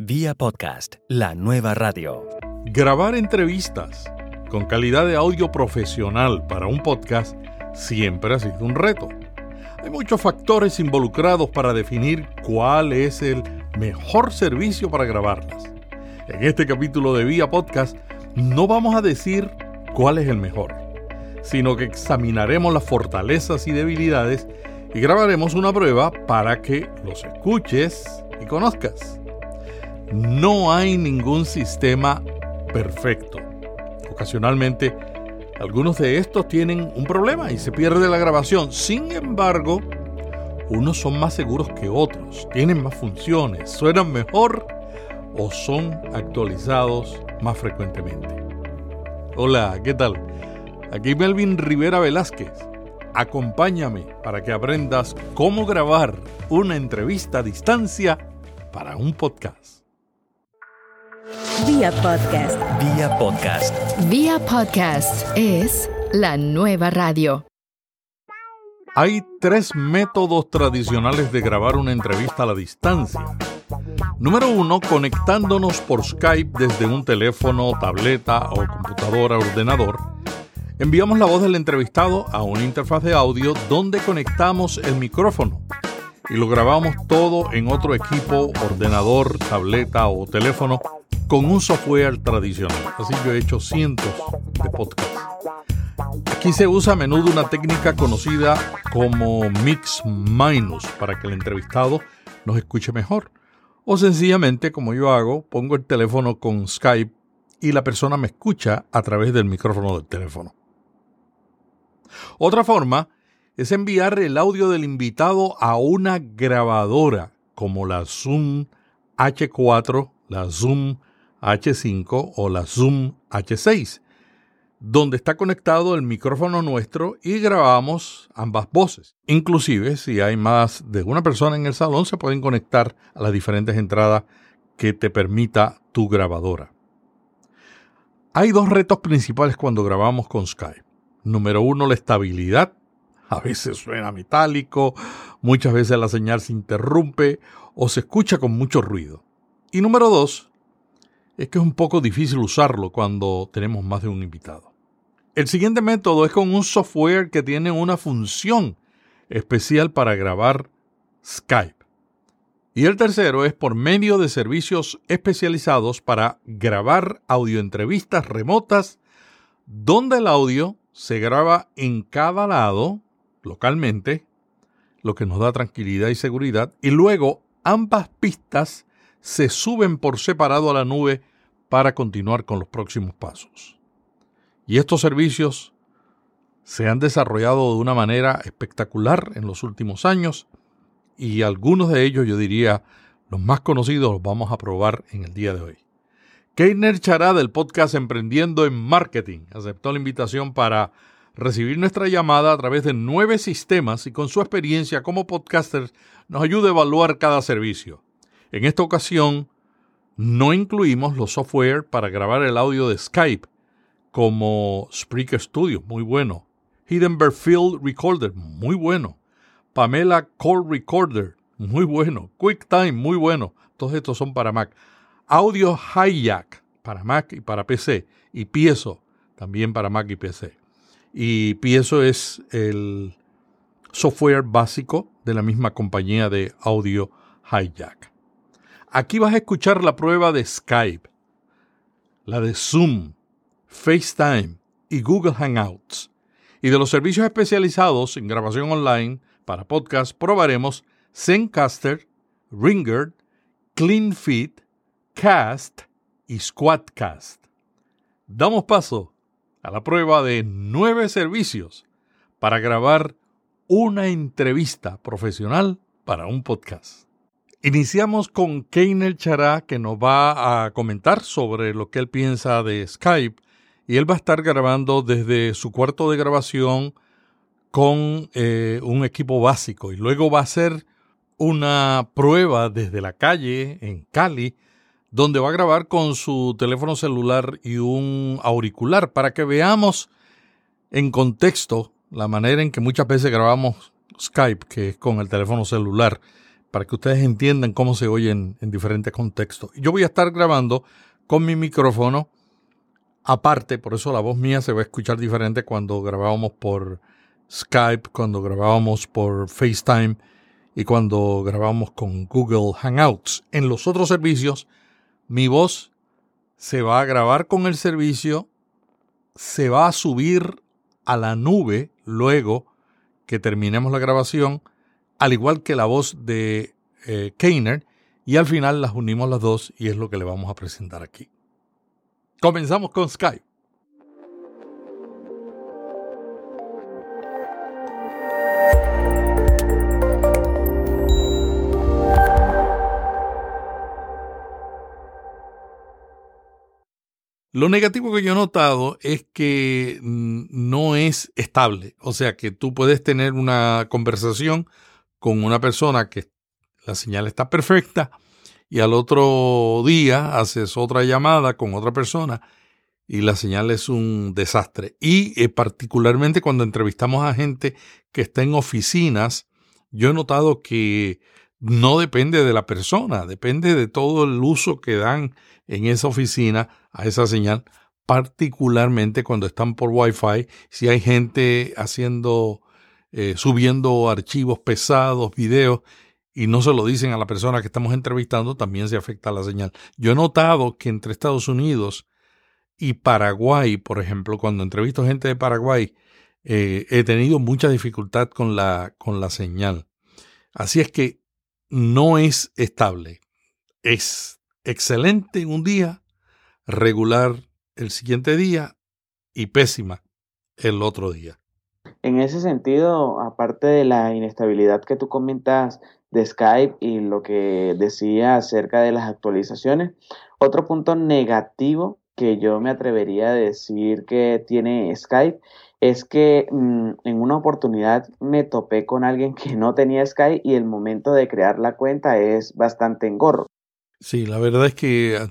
Vía podcast, la nueva radio. Grabar entrevistas con calidad de audio profesional para un podcast siempre ha sido un reto. Hay muchos factores involucrados para definir cuál es el mejor servicio para grabarlas. En este capítulo de Vía Podcast no vamos a decir cuál es el mejor, sino que examinaremos las fortalezas y debilidades y grabaremos una prueba para que los escuches y conozcas. No hay ningún sistema perfecto. Ocasionalmente, algunos de estos tienen un problema y se pierde la grabación. Sin embargo, unos son más seguros que otros, tienen más funciones, suenan mejor o son actualizados más frecuentemente. Hola, ¿qué tal? Aquí Melvin Rivera Velázquez. Acompáñame para que aprendas cómo grabar una entrevista a distancia para un podcast. Vía podcast. Vía podcast. Vía podcast es la nueva radio. Hay tres métodos tradicionales de grabar una entrevista a la distancia. Número uno, conectándonos por Skype desde un teléfono, tableta o computadora, ordenador. Enviamos la voz del entrevistado a una interfaz de audio donde conectamos el micrófono y lo grabamos todo en otro equipo, ordenador, tableta o teléfono con un software tradicional. Así yo he hecho cientos de podcasts. Aquí se usa a menudo una técnica conocida como mix minus para que el entrevistado nos escuche mejor. O sencillamente, como yo hago, pongo el teléfono con Skype y la persona me escucha a través del micrófono del teléfono. Otra forma es enviar el audio del invitado a una grabadora como la Zoom H4, la Zoom H5 o la Zoom H6, donde está conectado el micrófono nuestro y grabamos ambas voces. Inclusive, si hay más de una persona en el salón, se pueden conectar a las diferentes entradas que te permita tu grabadora. Hay dos retos principales cuando grabamos con Skype. Número uno, la estabilidad. A veces suena metálico, muchas veces la señal se interrumpe o se escucha con mucho ruido. Y número dos, es que es un poco difícil usarlo cuando tenemos más de un invitado. El siguiente método es con un software que tiene una función especial para grabar Skype. Y el tercero es por medio de servicios especializados para grabar audioentrevistas remotas donde el audio se graba en cada lado localmente, lo que nos da tranquilidad y seguridad, y luego ambas pistas se suben por separado a la nube para continuar con los próximos pasos. Y estos servicios se han desarrollado de una manera espectacular en los últimos años y algunos de ellos, yo diría, los más conocidos los vamos a probar en el día de hoy. Keiner Chará del podcast Emprendiendo en Marketing aceptó la invitación para recibir nuestra llamada a través de nueve sistemas y con su experiencia como podcaster nos ayuda a evaluar cada servicio. En esta ocasión, no incluimos los software para grabar el audio de Skype, como Spreaker Studio, muy bueno. Hindenburg Field Recorder, muy bueno. Pamela Call Recorder, muy bueno. QuickTime, muy bueno. Todos estos son para Mac. Audio Hijack, para Mac y para PC. Y Piezo, también para Mac y PC. Y Piezo es el software básico de la misma compañía de Audio Hijack. Aquí vas a escuchar la prueba de Skype, la de Zoom, FaceTime y Google Hangouts. Y de los servicios especializados en grabación online para podcast probaremos Zencaster, Ringer, CleanFit, Cast y Squadcast. Damos paso a la prueba de nueve servicios para grabar una entrevista profesional para un podcast. Iniciamos con Keiner Chará, que nos va a comentar sobre lo que él piensa de Skype. Y él va a estar grabando desde su cuarto de grabación con eh, un equipo básico. Y luego va a hacer una prueba desde la calle en Cali, donde va a grabar con su teléfono celular y un auricular para que veamos en contexto la manera en que muchas veces grabamos Skype, que es con el teléfono celular para que ustedes entiendan cómo se oyen en diferentes contextos. Yo voy a estar grabando con mi micrófono aparte, por eso la voz mía se va a escuchar diferente cuando grabábamos por Skype, cuando grabábamos por FaceTime y cuando grabábamos con Google Hangouts. En los otros servicios, mi voz se va a grabar con el servicio, se va a subir a la nube luego que terminemos la grabación, al igual que la voz de eh, Keiner, y al final las unimos las dos y es lo que le vamos a presentar aquí. Comenzamos con Skype. Lo negativo que yo he notado es que no es estable. O sea, que tú puedes tener una conversación con una persona que la señal está perfecta y al otro día haces otra llamada con otra persona y la señal es un desastre. Y eh, particularmente cuando entrevistamos a gente que está en oficinas, yo he notado que no depende de la persona, depende de todo el uso que dan en esa oficina a esa señal, particularmente cuando están por Wi-Fi, si hay gente haciendo, eh, subiendo archivos pesados, videos, y no se lo dicen a la persona que estamos entrevistando, también se afecta la señal. Yo he notado que entre Estados Unidos y Paraguay, por ejemplo, cuando entrevisto gente de Paraguay, eh, he tenido mucha dificultad con la, con la señal. Así es que no es estable. Es excelente un día, regular el siguiente día y pésima el otro día. En ese sentido, aparte de la inestabilidad que tú comentas de Skype y lo que decía acerca de las actualizaciones, otro punto negativo que yo me atrevería a decir que tiene Skype es que mm, en una oportunidad me topé con alguien que no tenía Skype y el momento de crear la cuenta es bastante engorro. Sí, la verdad es que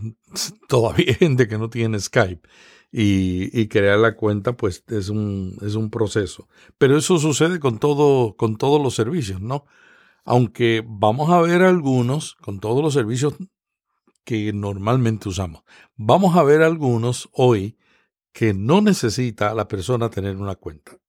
todavía hay gente que no tiene Skype y, crear la cuenta pues es un, es un proceso. Pero eso sucede con, todo, con todos los servicios, ¿no? Aunque vamos a ver algunos con todos los servicios que normalmente usamos. Vamos a ver algunos hoy que no necesita la persona tener una cuenta.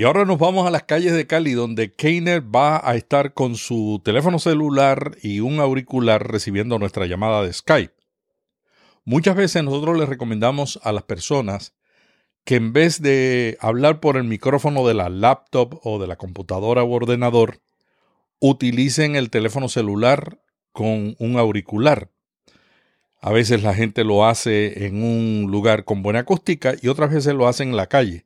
Y ahora nos vamos a las calles de Cali, donde Keiner va a estar con su teléfono celular y un auricular recibiendo nuestra llamada de Skype. Muchas veces nosotros les recomendamos a las personas que en vez de hablar por el micrófono de la laptop o de la computadora o ordenador, utilicen el teléfono celular con un auricular. A veces la gente lo hace en un lugar con buena acústica y otras veces lo hace en la calle.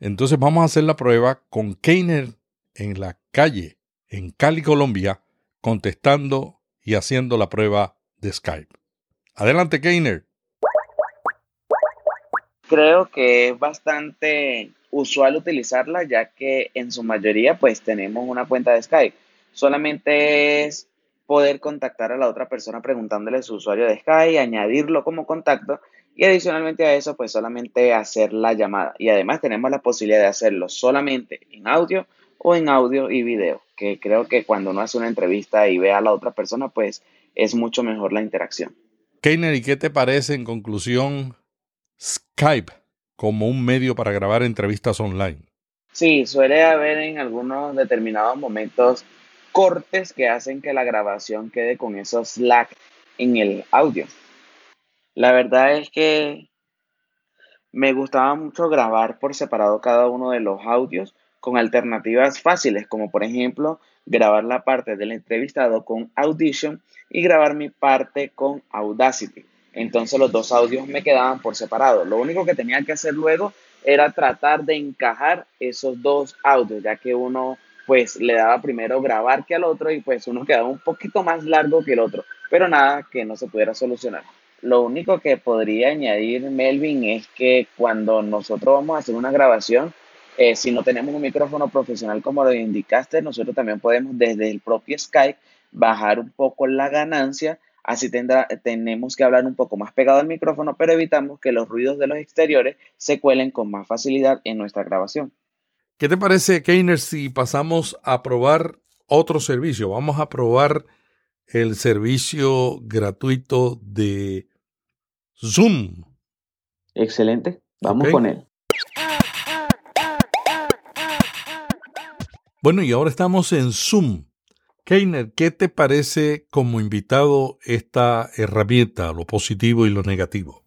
Entonces vamos a hacer la prueba con Keiner en la calle, en Cali, Colombia, contestando y haciendo la prueba de Skype. Adelante, Keiner creo que es bastante usual utilizarla ya que en su mayoría pues tenemos una cuenta de Skype. Solamente es poder contactar a la otra persona preguntándole su usuario de Skype, añadirlo como contacto y adicionalmente a eso pues solamente hacer la llamada. Y además tenemos la posibilidad de hacerlo solamente en audio o en audio y video, que creo que cuando uno hace una entrevista y ve a la otra persona pues es mucho mejor la interacción. Keiner, ¿y qué te parece en conclusión Skype como un medio para grabar entrevistas online. Sí, suele haber en algunos determinados momentos cortes que hacen que la grabación quede con esos lag en el audio. La verdad es que me gustaba mucho grabar por separado cada uno de los audios con alternativas fáciles, como por ejemplo grabar la parte del entrevistado con Audition y grabar mi parte con Audacity. Entonces los dos audios me quedaban por separado. Lo único que tenía que hacer luego era tratar de encajar esos dos audios, ya que uno pues le daba primero grabar que al otro y pues uno quedaba un poquito más largo que el otro, pero nada que no se pudiera solucionar. Lo único que podría añadir Melvin es que cuando nosotros vamos a hacer una grabación, eh, si no tenemos un micrófono profesional como lo indicaste, nosotros también podemos desde el propio Skype bajar un poco la ganancia Así tendrá, tenemos que hablar un poco más pegado al micrófono, pero evitamos que los ruidos de los exteriores se cuelen con más facilidad en nuestra grabación. ¿Qué te parece, Keiner, si pasamos a probar otro servicio? Vamos a probar el servicio gratuito de Zoom. Excelente, vamos con él. Bueno, y ahora estamos en Zoom. Keiner, ¿qué te parece como invitado esta herramienta, lo positivo y lo negativo?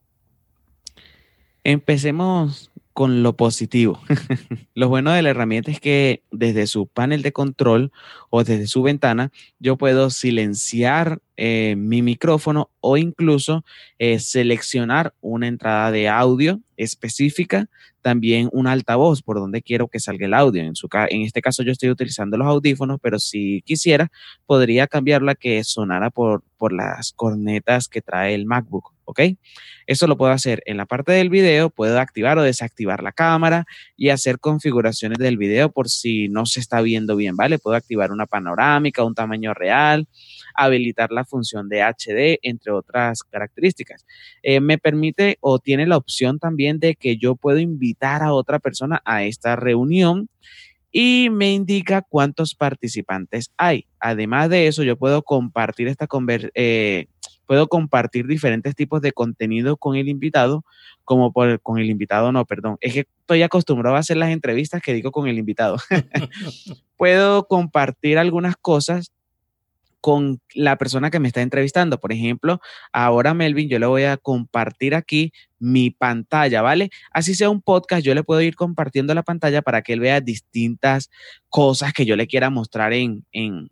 Empecemos con lo positivo. lo bueno de la herramienta es que desde su panel de control o desde su ventana yo puedo silenciar eh, mi micrófono o incluso eh, seleccionar una entrada de audio específica, también un altavoz por donde quiero que salga el audio. En, su en este caso yo estoy utilizando los audífonos, pero si quisiera podría cambiarla que sonara por, por las cornetas que trae el MacBook. ¿Ok? Eso lo puedo hacer en la parte del video, puedo activar o desactivar la cámara y hacer configuraciones del video por si no se está viendo bien, ¿vale? Puedo activar una panorámica, un tamaño real, habilitar la función de HD, entre otras características. Eh, me permite o tiene la opción también de que yo puedo invitar a otra persona a esta reunión y me indica cuántos participantes hay. Además de eso, yo puedo compartir esta eh, puedo compartir diferentes tipos de contenido con el invitado, como por, con el invitado, no, perdón, es que estoy acostumbrado a hacer las entrevistas que digo con el invitado. puedo compartir algunas cosas con la persona que me está entrevistando. Por ejemplo, ahora Melvin, yo le voy a compartir aquí mi pantalla, ¿vale? Así sea un podcast, yo le puedo ir compartiendo la pantalla para que él vea distintas cosas que yo le quiera mostrar en, en,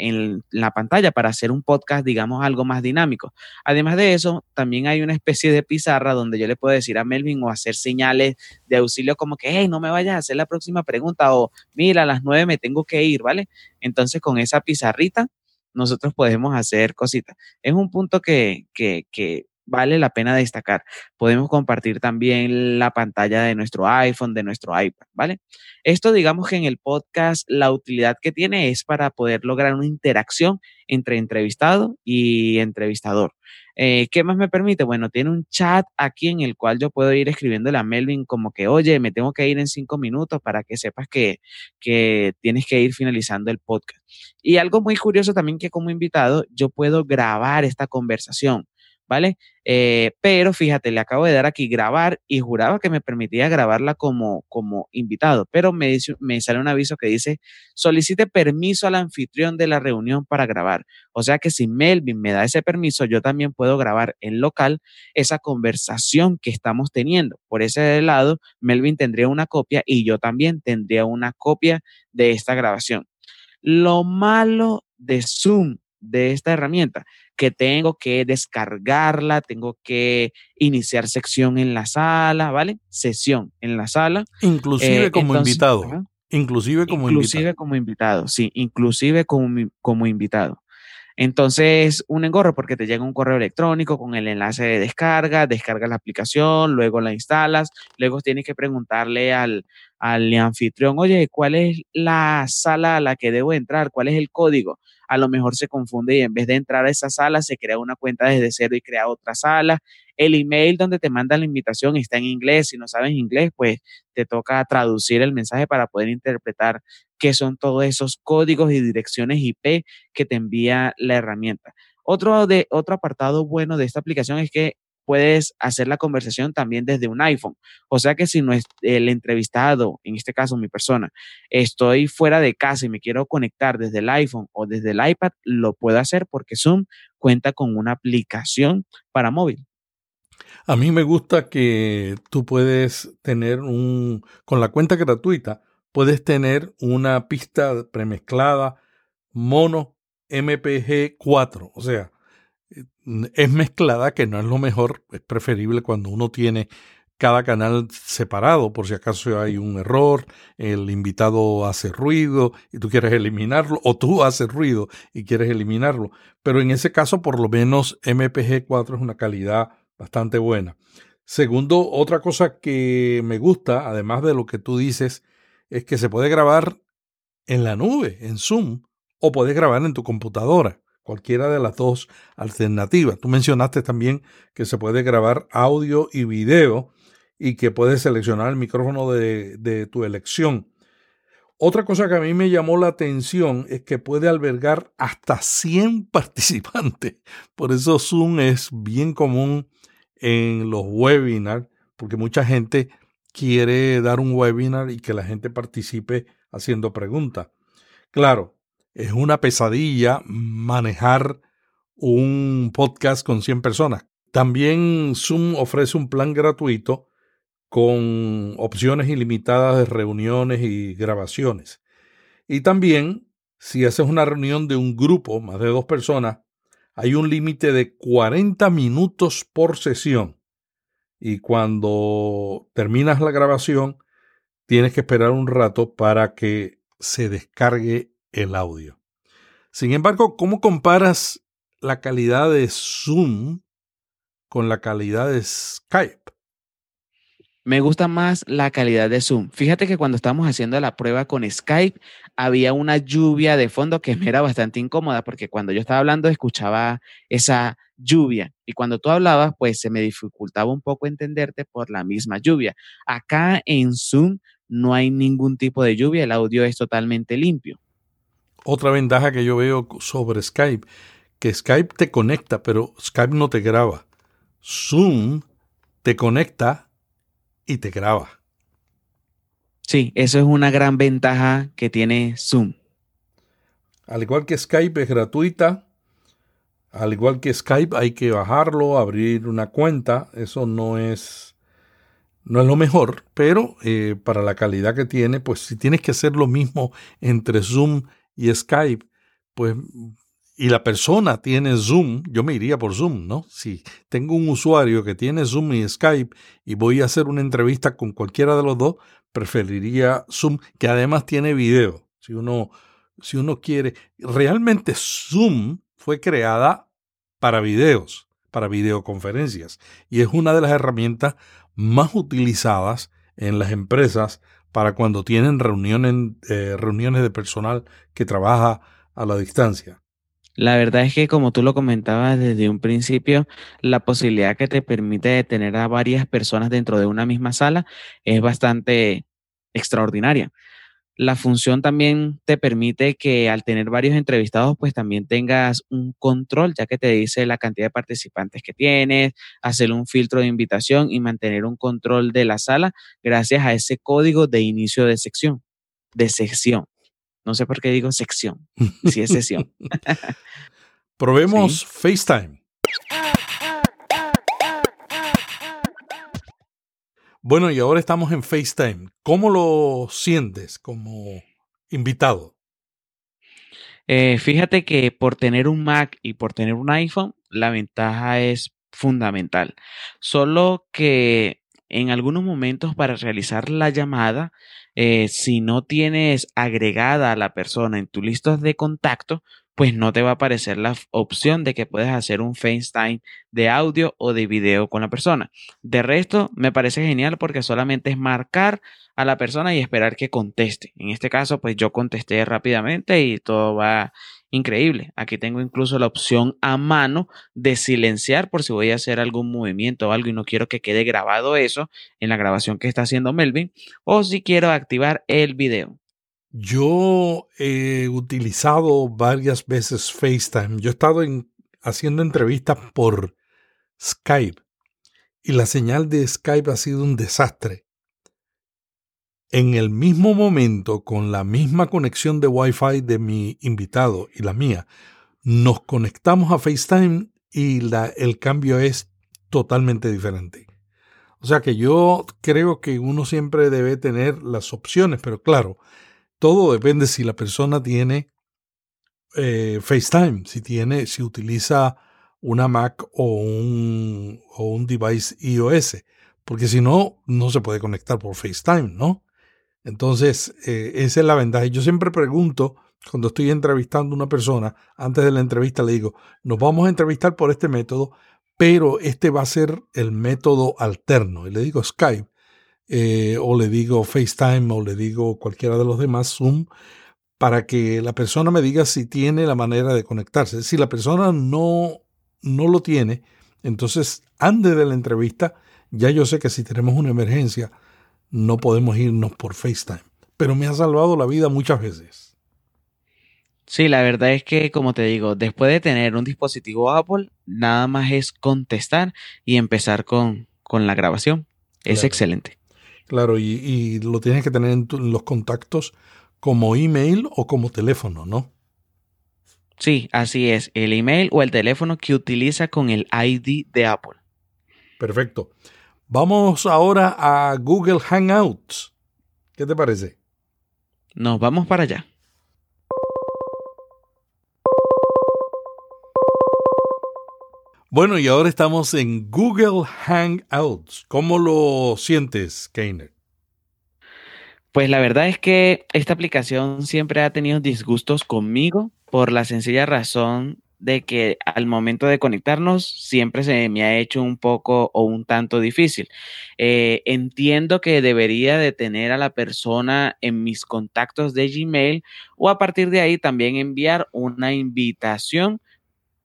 en la pantalla para hacer un podcast, digamos, algo más dinámico. Además de eso, también hay una especie de pizarra donde yo le puedo decir a Melvin o hacer señales de auxilio como que, hey, no me vayas a hacer la próxima pregunta o mira, a las nueve me tengo que ir, ¿vale? Entonces, con esa pizarrita, nosotros podemos hacer cositas. Es un punto que, que, que vale la pena destacar. Podemos compartir también la pantalla de nuestro iPhone, de nuestro iPad, ¿vale? Esto digamos que en el podcast la utilidad que tiene es para poder lograr una interacción entre entrevistado y entrevistador. Eh, ¿Qué más me permite? Bueno, tiene un chat aquí en el cual yo puedo ir escribiéndole a Melvin como que, oye, me tengo que ir en cinco minutos para que sepas que, que tienes que ir finalizando el podcast. Y algo muy curioso también que como invitado yo puedo grabar esta conversación. ¿Vale? Eh, pero fíjate, le acabo de dar aquí grabar y juraba que me permitía grabarla como, como invitado, pero me, me sale un aviso que dice solicite permiso al anfitrión de la reunión para grabar. O sea que si Melvin me da ese permiso, yo también puedo grabar en local esa conversación que estamos teniendo. Por ese lado, Melvin tendría una copia y yo también tendría una copia de esta grabación. Lo malo de Zoom de esta herramienta, que tengo que descargarla, tengo que iniciar sección en la sala, ¿vale? Sesión en la sala. Inclusive eh, como invitado. Inclusive como invitado. Inclusive como invitado, sí, inclusive como, como invitado. Entonces, un engorro porque te llega un correo electrónico con el enlace de descarga, descargas la aplicación, luego la instalas, luego tienes que preguntarle al, al anfitrión, oye, ¿cuál es la sala a la que debo entrar? ¿Cuál es el código? A lo mejor se confunde y en vez de entrar a esa sala, se crea una cuenta desde cero y crea otra sala. El email donde te mandan la invitación está en inglés. Si no sabes inglés, pues te toca traducir el mensaje para poder interpretar qué son todos esos códigos y direcciones IP que te envía la herramienta. Otro, de, otro apartado bueno de esta aplicación es que puedes hacer la conversación también desde un iPhone. O sea que si no es el entrevistado, en este caso mi persona, estoy fuera de casa y me quiero conectar desde el iPhone o desde el iPad, lo puedo hacer porque Zoom cuenta con una aplicación para móvil. A mí me gusta que tú puedes tener un, con la cuenta gratuita, puedes tener una pista premezclada mono MPG 4, o sea, es mezclada, que no es lo mejor, es preferible cuando uno tiene cada canal separado por si acaso hay un error, el invitado hace ruido y tú quieres eliminarlo, o tú haces ruido y quieres eliminarlo. Pero en ese caso, por lo menos MPG 4 es una calidad bastante buena. Segundo, otra cosa que me gusta, además de lo que tú dices, es que se puede grabar en la nube, en Zoom, o puedes grabar en tu computadora cualquiera de las dos alternativas. Tú mencionaste también que se puede grabar audio y video y que puedes seleccionar el micrófono de, tu elección. Otra cosa que a mí me llamó la atención es que puede albergar hasta 100 participantes. Por eso Zoom es bien común en los webinars, porque mucha gente quiere dar un webinar y que la gente participe haciendo preguntas. Claro, es una pesadilla manejar un podcast con 100 personas. También Zoom ofrece un plan gratuito con opciones ilimitadas de reuniones y grabaciones. Y también, si haces una reunión de un grupo, más de dos personas, hay un límite de 40 minutos por sesión. Y cuando terminas la grabación, tienes que esperar un rato para que se descargue el audio. Sin embargo, ¿cómo comparas la calidad de Zoom con la calidad de Skype? Me gusta más la calidad de Zoom. Fíjate que cuando estábamos haciendo la prueba con Skype, había una lluvia de fondo que me era bastante incómoda porque cuando yo estaba hablando escuchaba esa lluvia y cuando tú hablabas, pues se me dificultaba un poco entenderte por la misma lluvia. Acá en Zoom no hay ningún tipo de lluvia, el audio es totalmente limpio. Otra ventaja que yo veo sobre Skype, que Skype te conecta, pero Skype no te graba. Zoom te conecta y te graba. Sí, eso es una gran ventaja que tiene Zoom. Al igual que Skype es gratuita, al igual que Skype hay que bajarlo, abrir una cuenta, eso no es no es lo mejor, pero eh, para la calidad que tiene, pues si tienes que hacer lo mismo entre Zoom y Skype, pues y la persona tiene Zoom, yo me iría por Zoom, ¿no? Si tengo un usuario que tiene Zoom y Skype y voy a hacer una entrevista con cualquiera de los dos, preferiría Zoom, que además tiene video. Si uno, si uno quiere, realmente Zoom fue creada para videos, para videoconferencias, y es una de las herramientas más utilizadas en las empresas para cuando tienen reuniones, eh, reuniones de personal que trabaja a la distancia. La verdad es que como tú lo comentabas desde un principio, la posibilidad que te permite tener a varias personas dentro de una misma sala es bastante extraordinaria. La función también te permite que al tener varios entrevistados, pues también tengas un control, ya que te dice la cantidad de participantes que tienes, hacer un filtro de invitación y mantener un control de la sala gracias a ese código de inicio de sección, de sección. No sé por qué digo sección, si es sesión. Probemos FaceTime. Bueno, y ahora estamos en FaceTime. ¿Cómo lo sientes como invitado? Eh, fíjate que por tener un Mac y por tener un iPhone, la ventaja es fundamental. Solo que en algunos momentos para realizar la llamada eh, si no tienes agregada a la persona en tu lista de contacto, pues no te va a aparecer la opción de que puedes hacer un FaceTime de audio o de video con la persona. De resto, me parece genial porque solamente es marcar a la persona y esperar que conteste. En este caso, pues yo contesté rápidamente y todo va increíble. Aquí tengo incluso la opción a mano de silenciar por si voy a hacer algún movimiento o algo y no quiero que quede grabado eso en la grabación que está haciendo Melvin o si quiero activar el video. Yo he utilizado varias veces FaceTime. Yo he estado haciendo entrevistas por Skype y la señal de Skype ha sido un desastre en el mismo momento, con la misma conexión de Wi-Fi de mi invitado y la mía, nos conectamos a FaceTime y el cambio es totalmente diferente. O sea que yo creo que uno siempre debe tener las opciones, pero claro, todo depende si la persona tiene eh, FaceTime, si tiene, si utiliza una Mac o un, o un device iOS, porque si no, no se puede conectar por FaceTime, ¿no? Entonces, eh, esa es la ventaja. Yo siempre pregunto, cuando estoy entrevistando a una persona, antes de la entrevista le digo, nos vamos a entrevistar por este método, pero este va a ser el método alterno. Y le digo Skype, eh, o le digo FaceTime, o le digo cualquiera de los demás, Zoom, para que la persona me diga si tiene la manera de conectarse. Si la persona no, no lo tiene, entonces antes de la entrevista, ya yo sé que si tenemos una emergencia, no podemos irnos por FaceTime. Pero me ha salvado la vida muchas veces. Sí, la verdad es que, como te digo, después de tener un dispositivo Apple, nada más es contestar y empezar con, con la grabación. Es excelente. Claro, y, lo tienes que tener en, los contactos como email o como teléfono, ¿no? Sí, así es, el email o el teléfono que utiliza con el ID de Apple. Perfecto. Vamos ahora a Google Hangouts. ¿Qué te parece? Nos vamos para allá. Bueno, y ahora estamos en Google Hangouts. ¿Cómo lo sientes, Keiner? Pues la verdad es que esta aplicación siempre ha tenido disgustos conmigo por la sencilla razón de que al momento de conectarnos siempre se me ha hecho un poco o un tanto difícil. Eh, entiendo que debería de tener a la persona en mis contactos de Gmail o a partir de ahí también enviar una invitación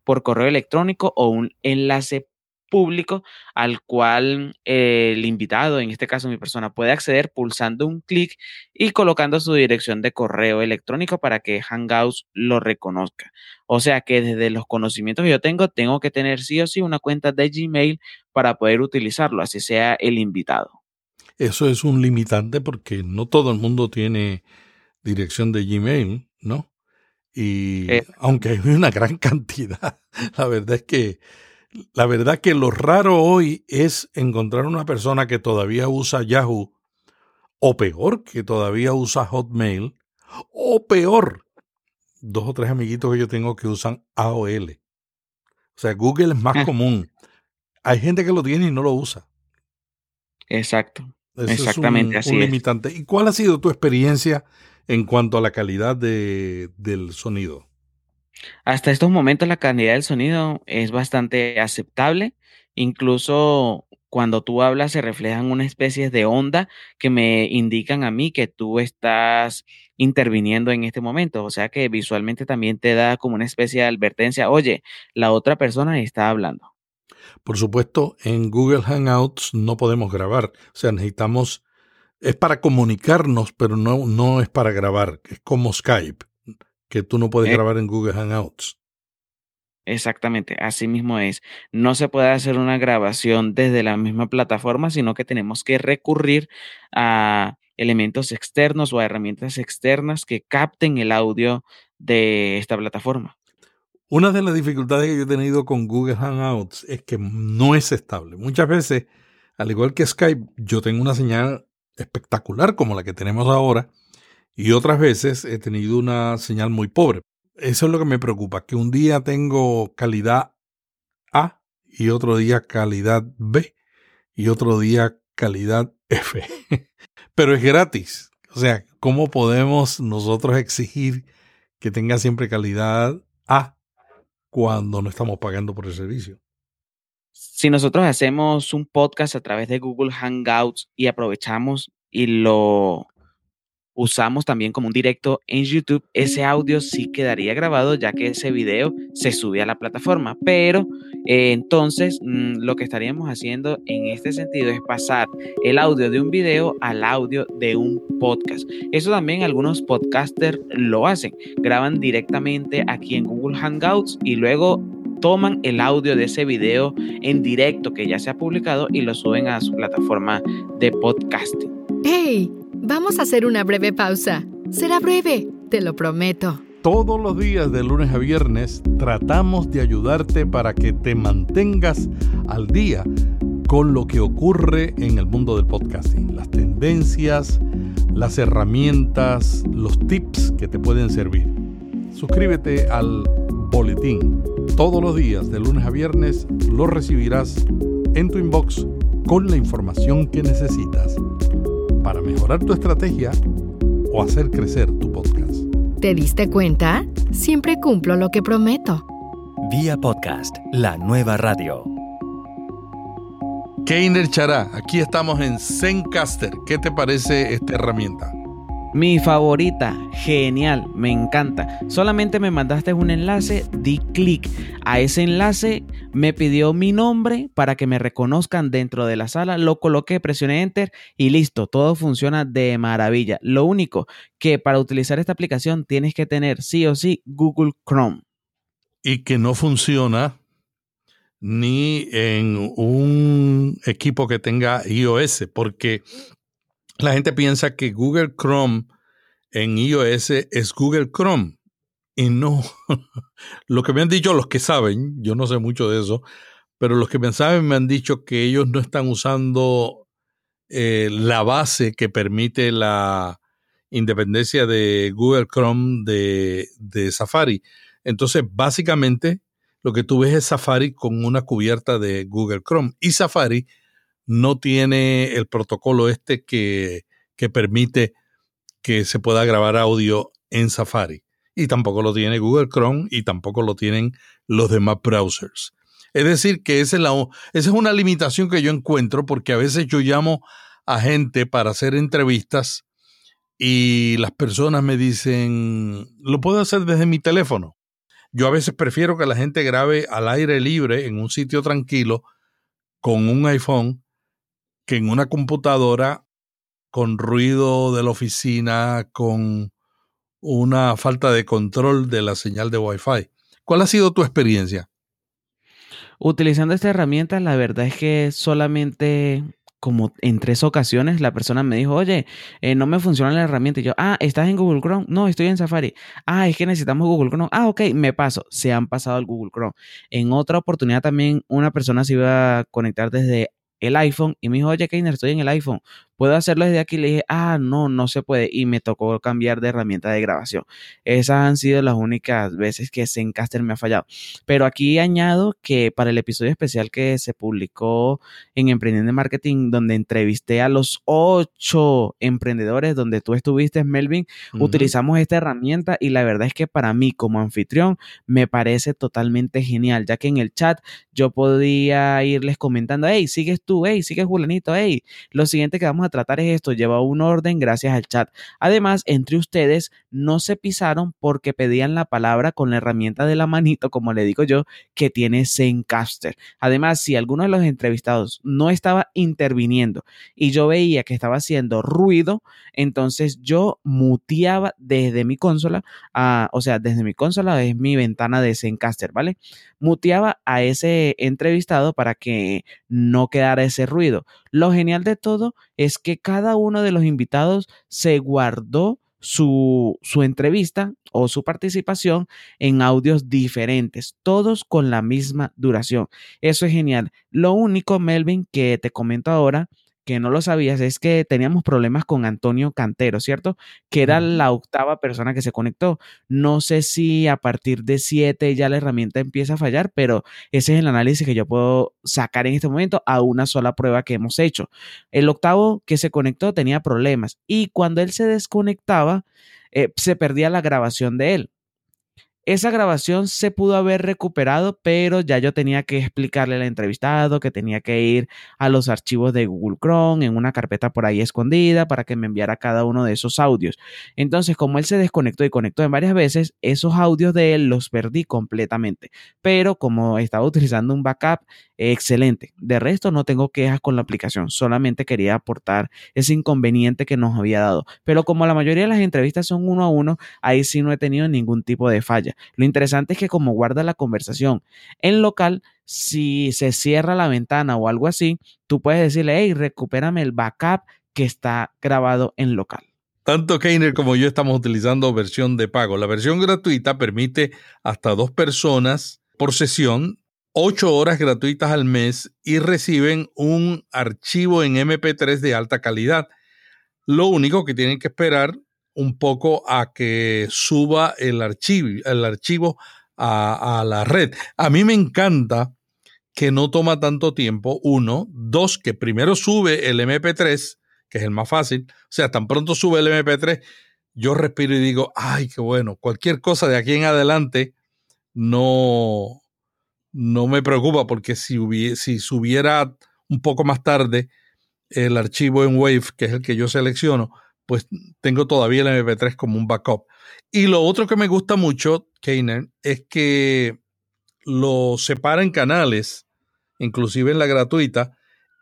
por correo electrónico o un enlace público al cual eh, el invitado, en este caso mi persona, puede acceder pulsando un clic y colocando su dirección de correo electrónico para que Hangouts lo reconozca. O sea que desde los conocimientos que yo tengo, tengo que tener sí o sí una cuenta de Gmail para poder utilizarlo, así sea el invitado. Eso es un limitante porque no todo el mundo tiene dirección de Gmail, ¿no? Y eh, aunque hay una gran cantidad, la verdad es que la verdad que lo raro hoy es encontrar una persona que todavía usa Yahoo o peor, que todavía usa Hotmail o peor, dos o tres amiguitos que yo tengo que usan AOL. O sea, Google es más común. Hay gente que lo tiene y no lo usa. Exacto. Exactamente es un, limitante. ¿Y cuál ha sido tu experiencia en cuanto a la calidad de, del sonido? Hasta estos momentos la calidad del sonido es bastante aceptable. Incluso cuando tú hablas se reflejan una especie de onda que me indican a mí que tú estás interviniendo en este momento. O sea que visualmente también te da como una especie de advertencia, oye, la otra persona está hablando. Por supuesto, en Google Hangouts no podemos grabar. O sea, necesitamos es para comunicarnos, pero no, no es para grabar. Es como Skype, que tú no puedes eh grabar en Google Hangouts. Exactamente, así mismo es. No se puede hacer una grabación desde la misma plataforma, sino que tenemos que recurrir a elementos externos o a herramientas externas que capten el audio de esta plataforma. Una de las dificultades que yo he tenido con Google Hangouts es que no es estable. Muchas veces, al igual que Skype, yo tengo una señal espectacular como la que tenemos ahora y otras veces he tenido una señal muy pobre. Eso es lo que me preocupa, que un día tengo calidad A y otro día calidad B y otro día calidad F. Pero es gratis. O sea, ¿cómo podemos nosotros exigir que tenga siempre calidad A cuando no estamos pagando por el servicio? Si nosotros hacemos un podcast a través de Google Hangouts y aprovechamos y lo usamos también como un directo en YouTube, ese audio sí quedaría grabado ya que ese video se sube a la plataforma. Pero eh, entonces mm, lo que estaríamos haciendo en este sentido es pasar el audio de un video al audio de un podcast. Eso también algunos podcasters lo hacen. Graban directamente aquí en Google Hangouts y luego toman el audio de ese video en directo que ya se ha publicado y lo suben a su plataforma de podcasting. ¡Hey! Vamos a hacer una breve pausa. Será breve, te lo prometo. Todos los días de lunes a viernes tratamos de ayudarte para que te mantengas al día con lo que ocurre en el mundo del podcasting, las tendencias, las herramientas, los tips que te pueden servir. Suscríbete al boletín todos los días, de lunes a viernes, lo recibirás en tu inbox con la información que necesitas para mejorar tu estrategia o hacer crecer tu podcast. ¿Te diste cuenta? Siempre cumplo lo que prometo. Vía podcast, la nueva radio. Keiner Chará, aquí estamos en Zencaster. ¿Qué te parece esta herramienta? Mi favorita, genial, me encanta. Solamente me mandaste un enlace, di clic a ese enlace, me pidió mi nombre para que me reconozcan dentro de la sala, lo coloqué, presioné enter y listo, todo funciona de maravilla. Lo único que para utilizar esta aplicación tienes que tener sí o sí Google Chrome. Y que no funciona ni en un equipo que tenga iOS, porque la gente piensa que Google Chrome en iOS es Google Chrome. Y no, lo que me han dicho los que saben, yo no sé mucho de eso, pero los que me saben me han dicho que ellos no están usando eh, la base que permite la independencia de Google Chrome de, de Safari. Entonces, básicamente, lo que tú ves es Safari con una cubierta de Google Chrome. Y Safari no tiene el protocolo este que, que permite que se pueda grabar audio en Safari. Y tampoco lo tiene Google Chrome y tampoco lo tienen los demás browsers. Es decir, que esa es, esa es una limitación que yo encuentro porque a veces yo llamo a gente para hacer entrevistas y las personas me dicen, lo puedo hacer desde mi teléfono. Yo a veces prefiero que la gente grabe al aire libre en un sitio tranquilo con un iPhone que en una computadora con ruido de la oficina, con una falta de control de la señal de Wi-Fi. ¿Cuál ha sido tu experiencia? Utilizando esta herramienta, la verdad es que solamente como en tres ocasiones la persona me dijo, oye, eh, no me funciona la herramienta. Y yo, ah, ¿estás en Google Chrome? No, estoy en Safari. Ah, es que necesitamos Google Chrome. Ah, ok, me paso. Se han pasado al Google Chrome. En otra oportunidad también una persona se iba a conectar desde el iPhone y me dijo, oye, Keiner, estoy en el iPhone. ¿Puedo hacerlo desde aquí? Le dije, ah, no, no se puede. Y me tocó cambiar de herramienta de grabación. Esas han sido las únicas veces que Zencaster me ha fallado. Pero aquí añado que para el episodio especial que se publicó en Emprendiendo Marketing, donde entrevisté a los ocho emprendedores donde tú estuviste, Melvin, utilizamos esta herramienta y la verdad es que para mí como anfitrión me parece totalmente genial, ya que en el chat yo podía irles comentando, hey, sigues tú, hey, sigues Julianito, hey, lo siguiente que vamos a tratar es esto, lleva un orden gracias al chat. Además, entre ustedes no se pisaron porque pedían la palabra con la herramienta de la manito, como le digo yo, que tiene Zencaster. Además, si alguno de los entrevistados no estaba interviniendo y yo veía que estaba haciendo ruido, entonces yo muteaba desde mi consola, o sea, desde mi consola es mi ventana de Zencaster, ¿vale? Muteaba a ese entrevistado para que no quedara ese ruido. Lo genial de todo es que cada uno de los invitados se guardó su, su, entrevista o su participación en audios diferentes, todos con la misma duración. Eso es genial. Lo único, Melvin, que te comento ahora que no lo sabías es que teníamos problemas con Antonio Cantero, ¿cierto? Que era la octava persona que se conectó. No sé si a partir de siete ya la herramienta empieza a fallar, pero ese es el análisis que yo puedo sacar en este momento a una sola prueba que hemos hecho. El octavo que se conectó tenía problemas y cuando él se desconectaba, eh, se perdía la grabación de él. Esa grabación se pudo haber recuperado, pero ya yo tenía que explicarle al entrevistado que tenía que ir a los archivos de Google Chrome en una carpeta por ahí escondida para que me enviara cada uno de esos audios. Entonces, como él se desconectó y conectó en varias veces, esos audios de él los perdí completamente. Pero como estaba utilizando un backup, excelente. De resto, no tengo quejas con la aplicación, solamente quería aportar ese inconveniente que nos había dado. Pero como la mayoría de las entrevistas son uno a uno, ahí sí no he tenido ningún tipo de falla. Lo interesante es que como guarda la conversación en local, si se cierra la ventana o algo así, tú puedes decirle, hey, recupérame el backup que está grabado en local. Tanto Keiner como yo estamos utilizando versión de pago. La versión gratuita permite hasta dos personas por sesión, ocho horas gratuitas al mes y reciben un archivo en MP3 de alta calidad. Lo único que tienen que esperar un poco a que suba el archivo, el archivo a, a, la red. A mí me encanta que no toma tanto tiempo, uno. Dos, que primero sube el MP3, que es el más fácil. O sea, tan pronto sube el MP3, yo respiro y digo, ay, qué bueno. Cualquier cosa de aquí en adelante no, no me preocupa porque si, si subiera un poco más tarde el archivo en Wave, que es el que yo selecciono, pues tengo todavía el MP3 como un backup. Y lo otro que me gusta mucho, Keiner, es que lo separa en canales, inclusive en la gratuita,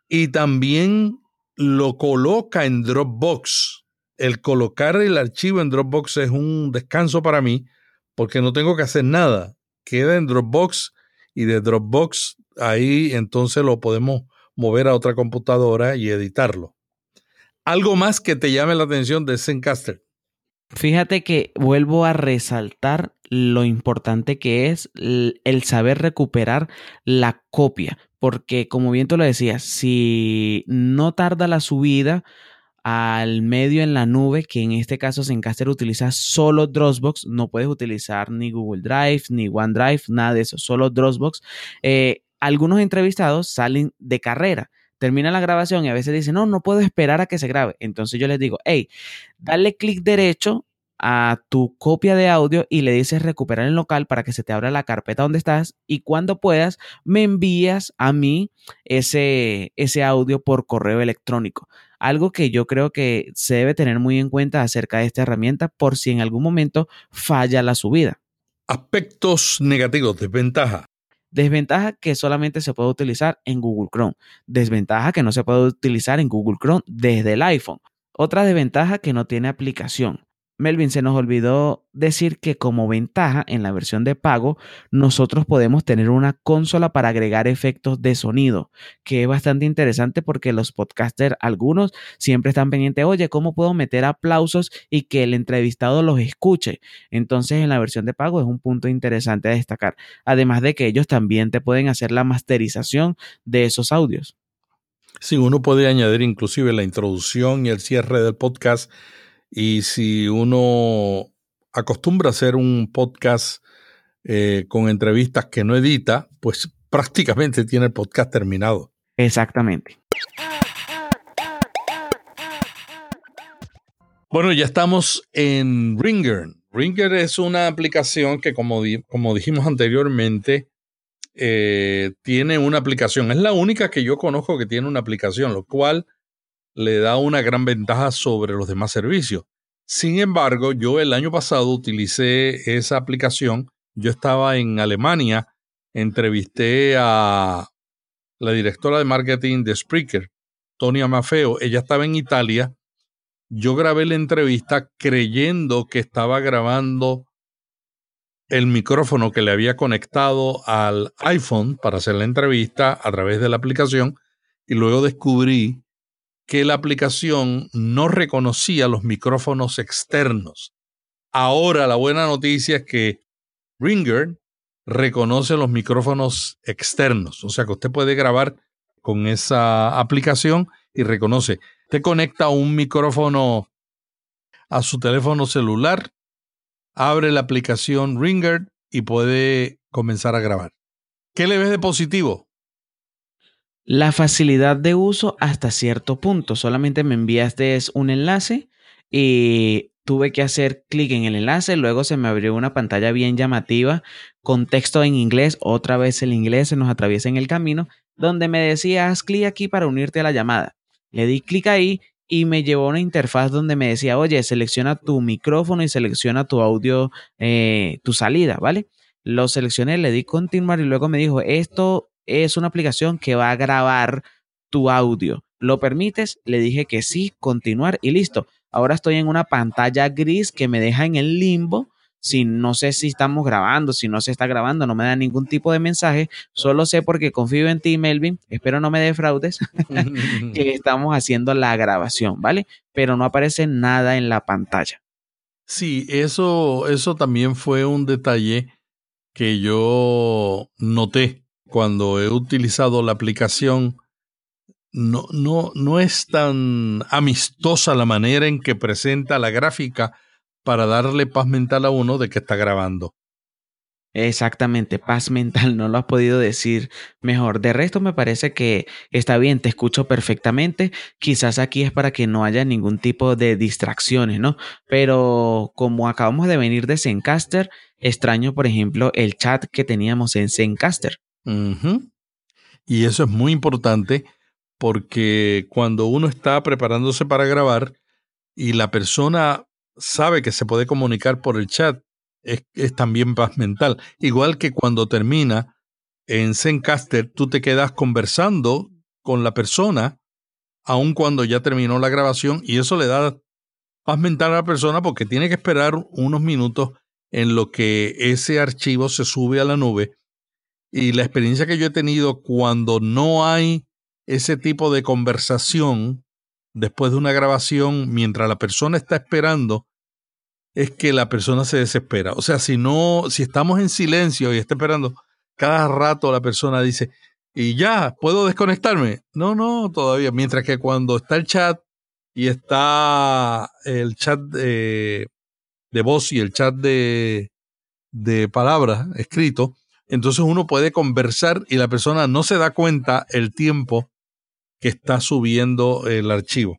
y también lo coloca en Dropbox. El colocar el archivo en Dropbox es un descanso para mí porque no tengo que hacer nada. Queda en Dropbox y de Dropbox ahí entonces lo podemos mover a otra computadora y editarlo. ¿Algo más que te llame la atención de Zencaster? Fíjate que vuelvo a resaltar lo importante que es el saber recuperar la copia, porque como bien tú lo decías, si no tarda la subida al medio en la nube, que en este caso Zencaster utiliza solo Dropbox, no puedes utilizar ni Google Drive, ni OneDrive, nada de eso, solo Dropbox. Eh, algunos entrevistados salen de carrera termina la grabación y a veces dicen, no, no puedo esperar a que se grabe. Entonces yo les digo, hey, dale clic derecho a tu copia de audio y le dices recuperar en local para que se te abra la carpeta donde estás y cuando puedas me envías a mí ese, ese audio por correo electrónico. Algo que yo creo que se debe tener muy en cuenta acerca de esta herramienta por si en algún momento falla la subida. Aspectos negativos, desventaja. Desventaja que solamente se puede utilizar en Google Chrome. Desventaja que no se puede utilizar en Google Chrome desde el iPhone. Otra desventaja que no tiene aplicación. Melvin, se nos olvidó decir que como ventaja en la versión de pago, nosotros podemos tener una consola para agregar efectos de sonido, que es bastante interesante porque los podcasters, algunos, siempre están pendientes, oye, ¿cómo puedo meter aplausos y que el entrevistado los escuche? Entonces, en la versión de pago es un punto interesante a destacar, además de que ellos también te pueden hacer la masterización de esos audios. Sí, uno puede añadir inclusive la introducción y el cierre del podcast y si uno acostumbra a hacer un podcast eh, con entrevistas que no edita, pues prácticamente tiene el podcast terminado. Exactamente. Bueno, ya estamos en Ringer. Ringer es una aplicación que, como, como dijimos anteriormente, eh, tiene una aplicación. Es la única que yo conozco que tiene una aplicación, lo cual le da una gran ventaja sobre los demás servicios. Sin embargo, yo el año pasado utilicé esa aplicación. Yo estaba en Alemania, entrevisté a la directora de marketing de Spreaker, Tonia Mafeo. Ella estaba en Italia. Yo grabé la entrevista creyendo que estaba grabando el micrófono que le había conectado al iPhone para hacer la entrevista a través de la aplicación y luego descubrí que la aplicación no reconocía los micrófonos externos. Ahora la buena noticia es que Ringer reconoce los micrófonos externos, o sea que usted puede grabar con esa aplicación y reconoce. Usted conecta un micrófono a su teléfono celular, abre la aplicación Ringer y puede comenzar a grabar. ¿Qué le ves de positivo? La facilidad de uso hasta cierto punto. Solamente me enviaste un enlace y tuve que hacer clic en el enlace. Luego se me abrió una pantalla bien llamativa con texto en inglés. Otra vez el inglés se nos atraviesa en el camino, donde me decía haz clic aquí para unirte a la llamada. Le di clic ahí y me llevó a una interfaz donde me decía, oye, selecciona tu micrófono y selecciona tu audio, eh, tu salida, ¿vale? Lo seleccioné, le di continuar y luego me dijo, esto es una aplicación que va a grabar tu audio. ¿Lo permites? Le dije que sí, continuar y listo. Ahora estoy en una pantalla gris que me deja en el limbo. Si no sé si estamos grabando, si no se está grabando, no me da ningún tipo de mensaje. Solo sé porque confío en ti, Melvin. Espero no me defraudes que estamos haciendo la grabación, ¿vale? Pero no aparece nada en la pantalla. Sí, eso, eso también fue un detalle que yo noté cuando he utilizado la aplicación, no, no, no es tan amistosa la manera en que presenta la gráfica para darle paz mental a uno de que está grabando. Exactamente, paz mental, no lo has podido decir mejor. De resto me parece que está bien, te escucho perfectamente. Quizás aquí es para que no haya ningún tipo de distracciones, ¿no? Pero como acabamos de venir de Zencaster, extraño, por ejemplo, el chat que teníamos en Zencaster. Y eso es muy importante porque cuando uno está preparándose para grabar, y la persona sabe que se puede comunicar por el chat, es, es también paz mental. Igual que cuando termina en Zencaster, tú te quedas conversando con la persona, aun cuando ya terminó la grabación, y eso le da paz mental a la persona porque tiene que esperar unos minutos en lo que ese archivo se sube a la nube. Y la experiencia que yo he tenido cuando no hay ese tipo de conversación después de una grabación mientras la persona está esperando es que la persona se desespera. O sea, si no, si estamos en silencio y está esperando, cada rato la persona dice, y ya, ¿puedo desconectarme? No, no, todavía. Mientras que cuando está el chat y está el chat de, de voz y el chat de, de palabras escrito, entonces uno puede conversar y la persona no se da cuenta el tiempo que está subiendo el archivo.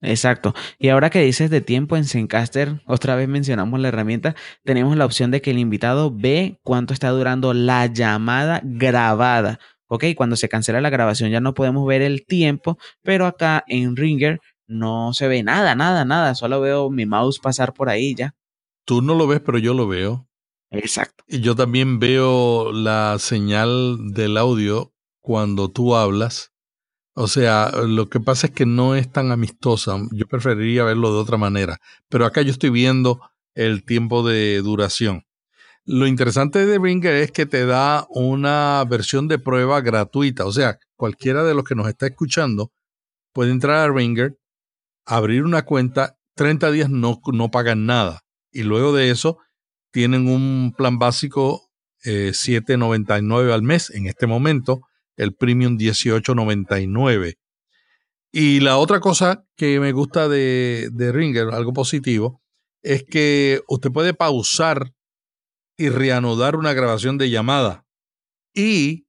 Exacto. Y ahora que dices de tiempo en Zencaster, otra vez mencionamos la herramienta, tenemos la opción de que el invitado ve cuánto está durando la llamada grabada. Ok, cuando se cancela la grabación ya no podemos ver el tiempo, pero acá en Ringer no se ve nada, nada, nada. Solo veo mi mouse pasar por ahí ya. Tú no lo ves, pero yo lo veo. Exacto. Y yo también veo la señal del audio cuando tú hablas o sea, lo que pasa es que no es tan amistosa. Yo preferiría verlo de otra manera. Pero acá yo estoy viendo el tiempo de duración. Lo interesante de Ringer es que te da una versión de prueba gratuita. O sea, cualquiera de los que nos está escuchando puede entrar a Ringer, abrir una cuenta, 30 días no, no pagan nada. Y luego de eso tienen un plan básico eh, 7.99 al mes en este momento el Premium 1899. Y la otra cosa que me gusta de, de Ringer, algo positivo, es que usted puede pausar y reanudar una grabación de llamada. Y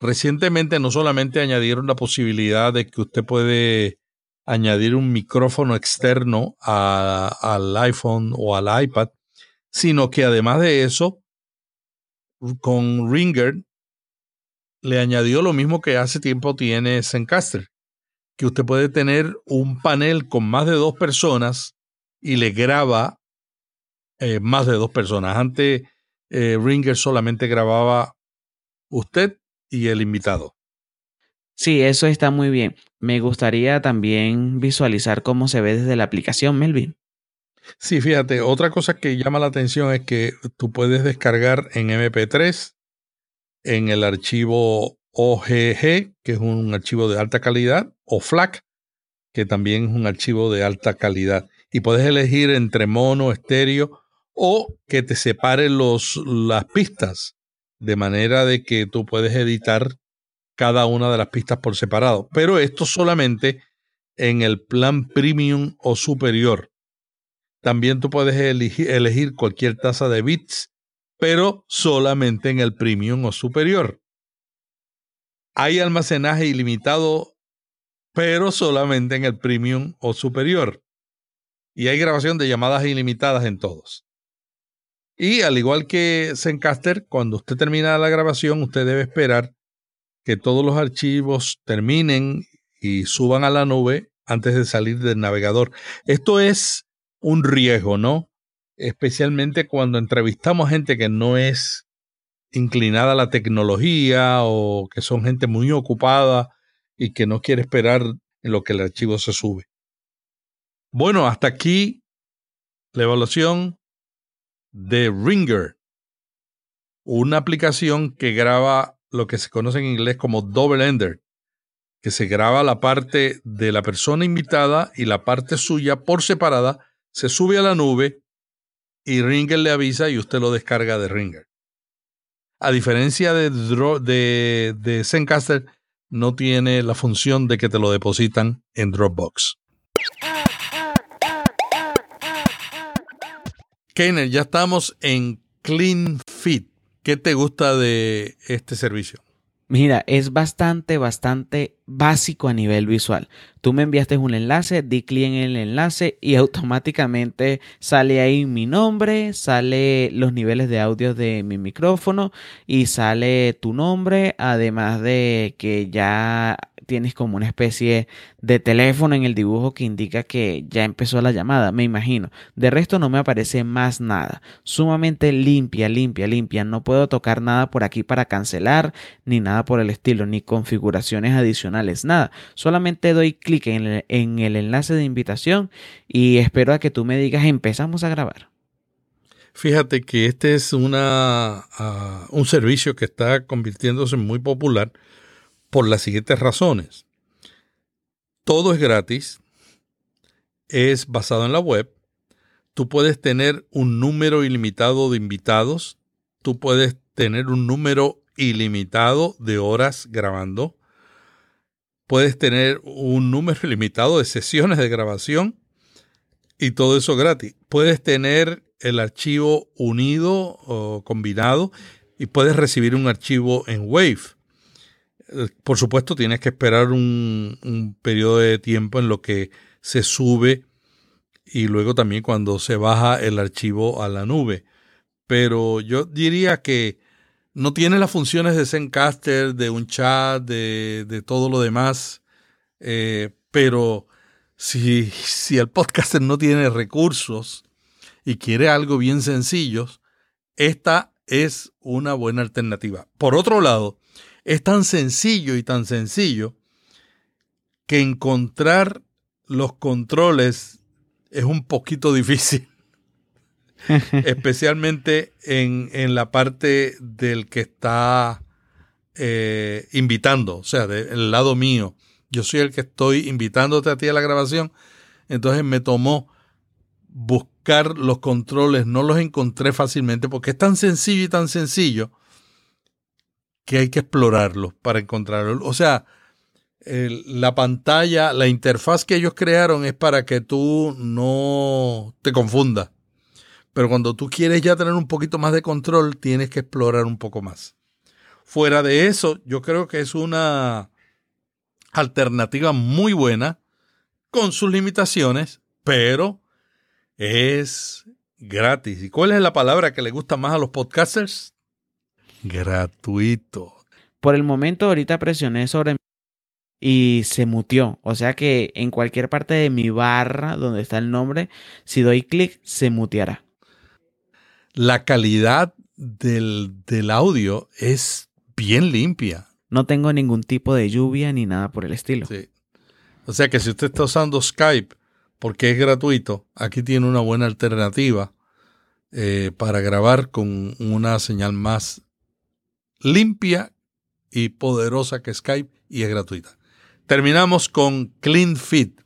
recientemente no solamente añadieron la posibilidad de que usted puede añadir un micrófono externo al iPhone o al iPad, sino que además de eso, con Ringer le añadió lo mismo que hace tiempo tiene Zencaster, que usted puede tener un panel con más de dos personas y le graba eh, más de dos personas. Antes eh, Ringer solamente grababa usted y el invitado. Sí, eso está muy bien. Me gustaría también visualizar cómo se ve desde la aplicación, Melvin. Sí, fíjate, otra cosa que llama la atención es que tú puedes descargar en MP3 en el archivo OGG, que es un archivo de alta calidad, o FLAC, que también es un archivo de alta calidad. Y puedes elegir entre mono, estéreo o que te separe los, las pistas, de manera de que tú puedes editar cada una de las pistas por separado. Pero esto solamente en el plan premium o superior. También tú puedes elegir, cualquier tasa de bits pero solamente en el premium o superior. Hay almacenaje ilimitado, pero solamente en el premium o superior. Y hay grabación de llamadas ilimitadas en todos. Y al igual que Zencaster, cuando usted termina la grabación, usted debe esperar que todos los archivos terminen y suban a la nube antes de salir del navegador. Esto es un riesgo, ¿no? especialmente cuando entrevistamos gente que no es inclinada a la tecnología o que son gente muy ocupada y que no quiere esperar en lo que el archivo se sube. Bueno, hasta aquí la evaluación de Ringer, una aplicación que graba lo que se conoce en inglés como double ender, que se graba la parte de la persona invitada y la parte suya por separada, se sube a la nube y Ringer le avisa y usted lo descarga de Ringer. A diferencia de, de, de Zencaster, no tiene la función de que te lo depositan en Dropbox. Keiner, ya estamos en Clean Fit. ¿Qué te gusta de este servicio? Mira, es bastante, bastante básico a nivel visual. Tú me enviaste un enlace, di clic en el enlace y automáticamente sale ahí mi nombre, sale los niveles de audio de mi micrófono y sale tu nombre, además de que ya tienes como una especie de teléfono en el dibujo que indica que ya empezó la llamada, me imagino. De resto no me aparece más nada. Sumamente limpia, limpia, limpia. No puedo tocar nada por aquí para cancelar, ni nada por el estilo, ni configuraciones adicionales, nada. Solamente doy clic en el, en el enlace de invitación y espero a que tú me digas empezamos a grabar. Fíjate que este es una, uh, un servicio que está convirtiéndose en muy popular por las siguientes razones. Todo es gratis, es basado en la web, tú puedes tener un número ilimitado de invitados, tú puedes tener un número ilimitado de horas grabando, puedes tener un número ilimitado de sesiones de grabación y todo eso gratis. Puedes tener el archivo unido o combinado y puedes recibir un archivo en Wave. Por supuesto, tienes que esperar un, un periodo de tiempo en lo que se sube y luego también cuando se baja el archivo a la nube. Pero yo diría que no tiene las funciones de Zencaster, de un chat, de, de todo lo demás, eh, pero si, si el podcaster no tiene recursos y quiere algo bien sencillo, esta es una buena alternativa. Por otro lado, es tan sencillo y tan sencillo que encontrar los controles es un poquito difícil. Especialmente en, en, la parte del que está eh, invitando, o sea, del lado mío. Yo soy el que estoy invitándote a ti a la grabación. Entonces me tomó buscar los controles, no los encontré fácilmente porque es tan sencillo y tan sencillo que hay que explorarlos para encontrarlos. O sea, la pantalla, la interfaz que ellos crearon es para que tú no te confundas. Pero cuando tú quieres ya tener un poquito más de control, tienes que explorar un poco más. Fuera de eso, yo creo que es una alternativa muy buena, con sus limitaciones, pero es gratis. ¿Y cuál es la palabra que le gusta más a los podcasters? Gratuito. Por el momento ahorita presioné sobre y se mutió. O sea que en cualquier parte de mi barra donde está el nombre, si doy clic, se muteará. La calidad del, del, audio es bien limpia. No tengo ningún tipo de lluvia ni nada por el estilo. Sí. O sea que si usted está usando Skype porque es gratuito, aquí tiene una buena alternativa eh, para grabar con una señal más limpia y poderosa que Skype y es gratuita. Terminamos con Clean Fit.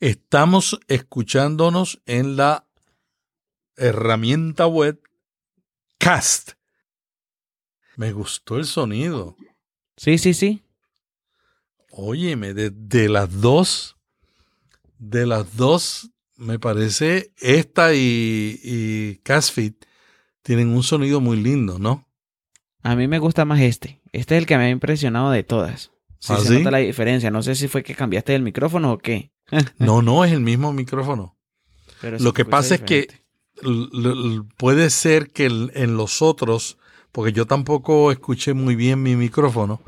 Estamos escuchándonos en la herramienta web Cast. Me gustó el sonido. Sí, sí, sí. Óyeme, de, de, las dos, de las dos, me parece, esta y, y Casfit tienen un sonido muy lindo, ¿no? A mí me gusta más este. Este es el que me ha impresionado de todas. Sí, ¿Ah, se sí? nota la diferencia. No sé si fue que cambiaste el micrófono o qué. no, no, es el mismo micrófono. Pero Lo que pasa es que puede ser que en los otros, porque yo tampoco escuché muy bien mi micrófono,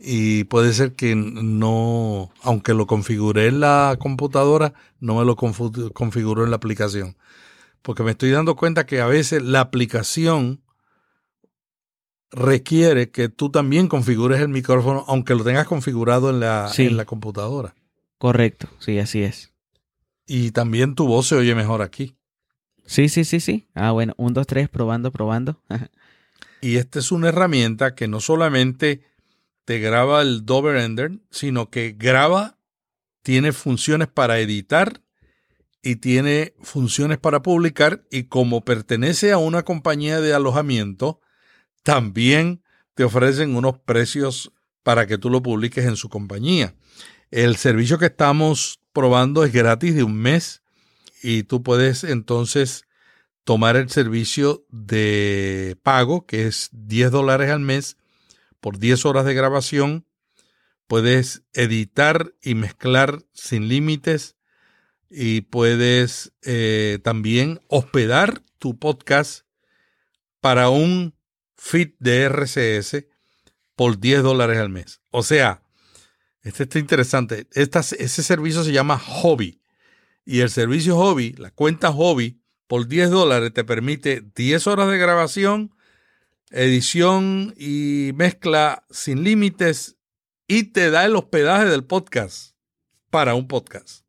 y puede ser que no, aunque lo configuré en la computadora, no me lo configuró en la aplicación. Porque me estoy dando cuenta que a veces la aplicación requiere que tú también configures el micrófono, aunque lo tengas configurado en la, Sí. en la computadora. Correcto, sí, así es. Y también tu voz se oye mejor aquí. Sí, sí, sí, sí. Ah, bueno, un, dos, tres, probando, probando. Y esta es una herramienta que no solamente te graba el Dover Ender, sino que graba, tiene funciones para editar y tiene funciones para publicar y como pertenece a una compañía de alojamiento, también te ofrecen unos precios para que tú lo publiques en su compañía. El servicio que estamos probando es gratis de un mes y tú puedes entonces tomar el servicio de pago, que es 10 dólares al mes por 10 horas de grabación. Puedes editar y mezclar sin límites y puedes eh, también hospedar tu podcast para un feed de RCS por 10 dólares al mes. O sea, este está interesante. ese servicio se llama Hobby. Y el servicio Hobby, la cuenta Hobby, por 10 dólares te permite 10 horas de grabación, edición y mezcla sin límites y te da el hospedaje del podcast para un podcast.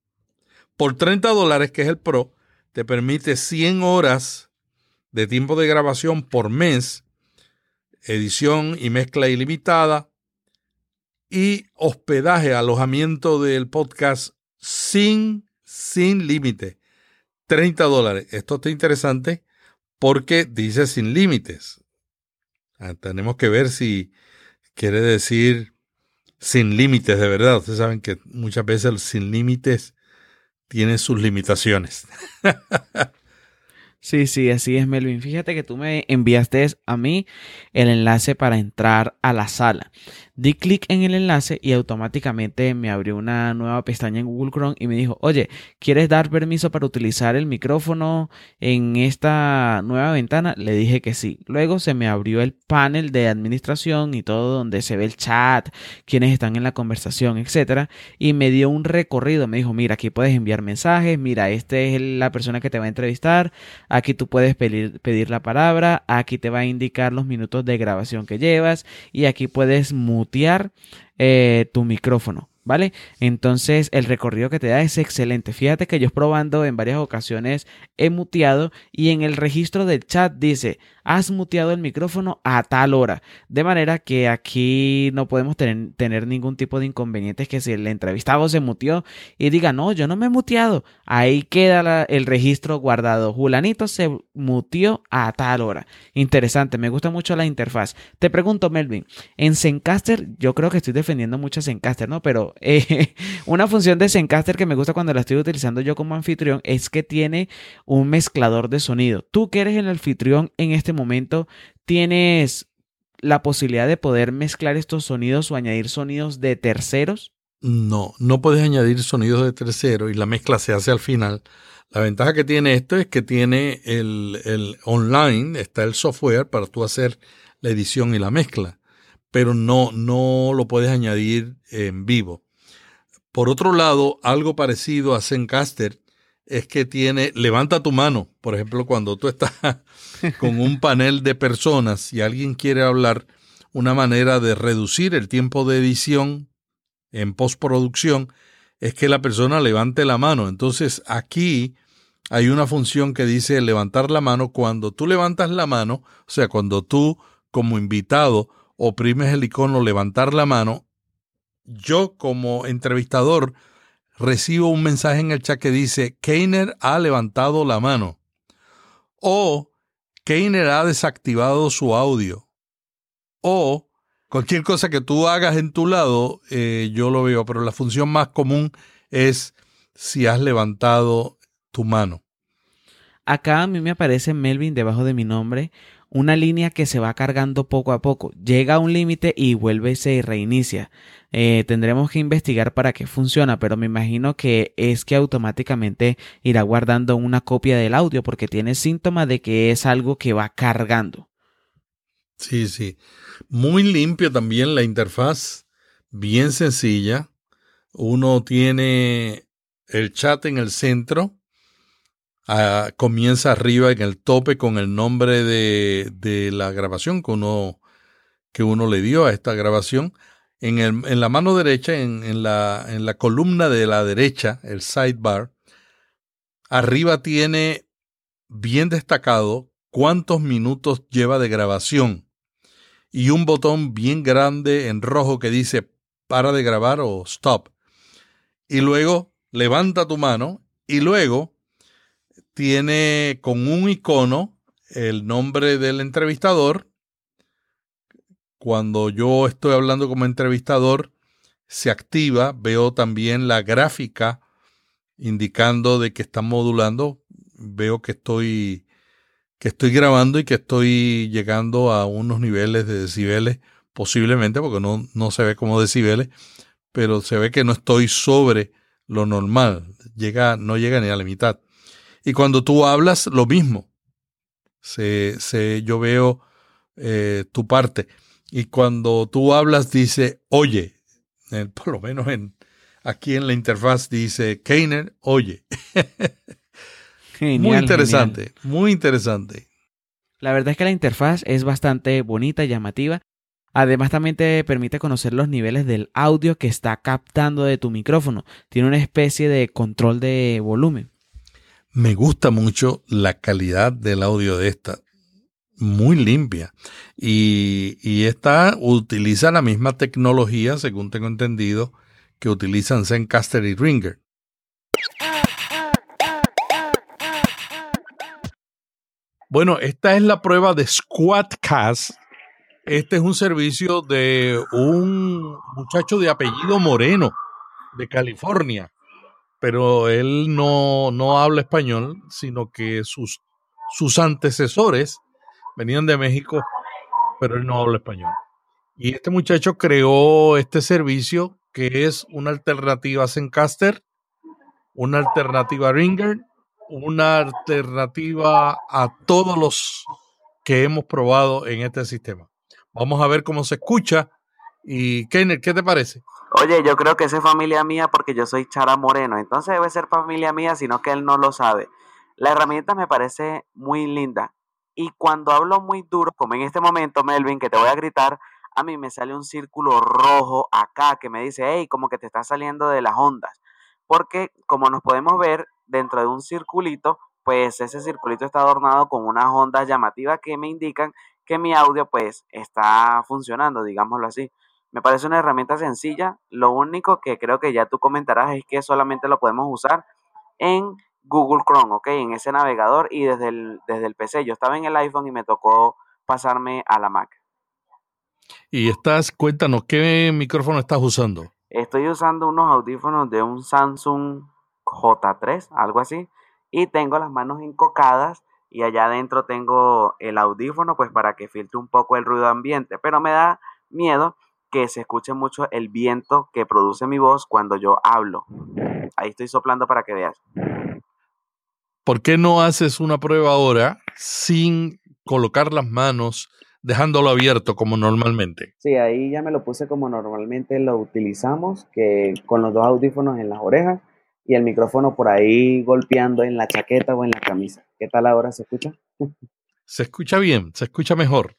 Por 30 dólares, que es el Pro, te permite 100 horas de tiempo de grabación por mes, edición y mezcla ilimitada y hospedaje, alojamiento del podcast sin, sin límite. 30 dólares. Esto está interesante porque dice sin límites. Ah, tenemos que ver si quiere decir sin límites de verdad. Ustedes saben que muchas veces sin límites tiene sus limitaciones. Sí, sí, así es, Melvin. Fíjate que tú me enviaste a mí el enlace para entrar a la sala. Di clic en el enlace y automáticamente me abrió una nueva pestaña en Google Chrome y me dijo, oye, ¿quieres dar permiso para utilizar el micrófono en esta nueva ventana? Le dije que sí. Luego se me abrió el panel de administración y todo donde se ve el chat, quienes están en la conversación, etcétera, y me dio un recorrido. Me dijo, mira, aquí puedes enviar mensajes, mira, esta es la persona que te va a entrevistar, aquí tú puedes pedir, pedir la palabra, aquí te va a indicar los minutos de grabación que llevas y aquí puedes mutar eh, tu micrófono. ¿Vale? Entonces el recorrido que te da es excelente. Fíjate que yo probando en varias ocasiones he muteado y en el registro del chat dice has muteado el micrófono a tal hora. De manera que aquí no podemos tener, ningún tipo de inconvenientes que si el entrevistado se muteó y diga, no, yo no me he muteado. Ahí queda el registro guardado. Julanito se muteó a tal hora. Interesante, me gusta mucho la interfaz. Te pregunto, Melvin, en Zencaster, yo creo que estoy defendiendo mucho Zencaster, ¿no? Pero eh, una función de Zencaster que me gusta cuando la estoy utilizando yo como anfitrión es que tiene un mezclador de sonido. Tú que eres el anfitrión en este momento tienes la posibilidad de poder mezclar estos sonidos o añadir sonidos de terceros? No, no puedes añadir sonidos de terceros y la mezcla se hace al final. La ventaja que tiene esto es que tiene el, el online, está el software para tú hacer la edición y la mezcla, pero no, no lo puedes añadir en vivo. Por otro lado, algo parecido a Zencaster es que tiene, levanta tu mano, por ejemplo, cuando tú estás con un panel de personas y alguien quiere hablar, una manera de reducir el tiempo de edición en postproducción es que la persona levante la mano. Entonces aquí hay una función que dice levantar la mano. Cuando tú levantas la mano, o sea, cuando tú como invitado oprimes el icono levantar la mano, yo como entrevistador recibo un mensaje en el chat que dice, Keiner ha levantado la mano. O Keiner ha desactivado su audio. O cualquier cosa que tú hagas en tu lado, eh, yo lo veo, pero la función más común es si has levantado tu mano. Acá a mí me aparece Melvin debajo de mi nombre una línea que se va cargando poco a poco. Llega a un límite y vuelve y se reinicia. Eh, tendremos que investigar para qué funciona, pero me imagino que es que automáticamente irá guardando una copia del audio porque tiene síntomas de que es algo que va cargando. Sí, sí. Muy limpio también la interfaz, bien sencilla. Uno tiene el chat en el centro Ah, comienza arriba en el tope con el nombre de, de la grabación que uno, que uno le dio a esta grabación. En, el, en la mano derecha, en, en, la, en la columna de la derecha, el sidebar, arriba tiene bien destacado cuántos minutos lleva de grabación y un botón bien grande en rojo que dice para de grabar o stop. Y luego levanta tu mano y luego tiene con un icono el nombre del entrevistador. Cuando yo estoy hablando como entrevistador, se activa, veo también la gráfica indicando de que está modulando, veo que estoy que estoy grabando y que estoy llegando a unos niveles de decibeles, posiblemente, porque no, no se ve como decibeles, pero se ve que no estoy sobre lo normal, llega, no llega ni a la mitad. Y cuando tú hablas, lo mismo. Se, se, yo veo eh, tu parte. Y cuando tú hablas dice, oye, por lo menos en, aquí en la interfaz dice, Keiner, oye. muy interesante, muy interesante. La verdad es que la interfaz es bastante bonita y llamativa. Además también te permite conocer los niveles del audio que está captando de tu micrófono. Tiene una especie de control de volumen. Me gusta mucho la calidad del audio de esta. Muy limpia. Y, y esta utiliza la misma tecnología, según tengo entendido, que utilizan Zencaster y Ringer. Bueno, esta es la prueba de Squadcast. Este es un servicio de un muchacho de apellido Moreno, de California, pero él no, no habla español, sino que sus, sus antecesores venían de México, pero él no habla español. Y este muchacho creó este servicio que es una alternativa a Zencaster, una alternativa a Ringer una alternativa a todos los que hemos probado en este sistema. Vamos a ver cómo se escucha. Y Kenner, ¿qué te parece? Oye, yo creo que es familia mía porque yo soy Chara Moreno, entonces debe ser familia mía, sino que él no lo sabe. La herramienta me parece muy linda. Y cuando hablo muy duro, como en este momento, Melvin, que te voy a gritar, a mí me sale un círculo rojo acá que me dice, hey, como que te está saliendo de las ondas. Porque como nos podemos ver, dentro de un circulito, pues ese circulito está adornado con unas ondas llamativas que me indican que mi audio pues está funcionando, digámoslo así. Me parece una herramienta sencilla, lo único que creo que ya tú comentarás es que solamente lo podemos usar en Google Chrome, ¿ok? En ese navegador y desde el, desde el PC. Yo estaba en el iPhone y me tocó pasarme a la Mac. Y estás, cuéntanos, ¿qué micrófono estás usando? Estoy usando unos audífonos de un Samsung J3, algo así, y tengo las manos encocadas y allá adentro tengo el audífono pues para que filtre un poco el ruido ambiente, pero me da miedo que se escuche mucho el viento que produce mi voz cuando yo hablo. Ahí estoy soplando para que veas. ¿Por qué no haces una prueba ahora sin colocar las manos, dejándolo abierto como normalmente? Sí, ahí ya me lo puse como normalmente lo utilizamos, que con los dos audífonos en las orejas y el micrófono por ahí golpeando en la chaqueta o en la camisa. ¿Qué tal ahora se escucha? se escucha bien, se escucha mejor.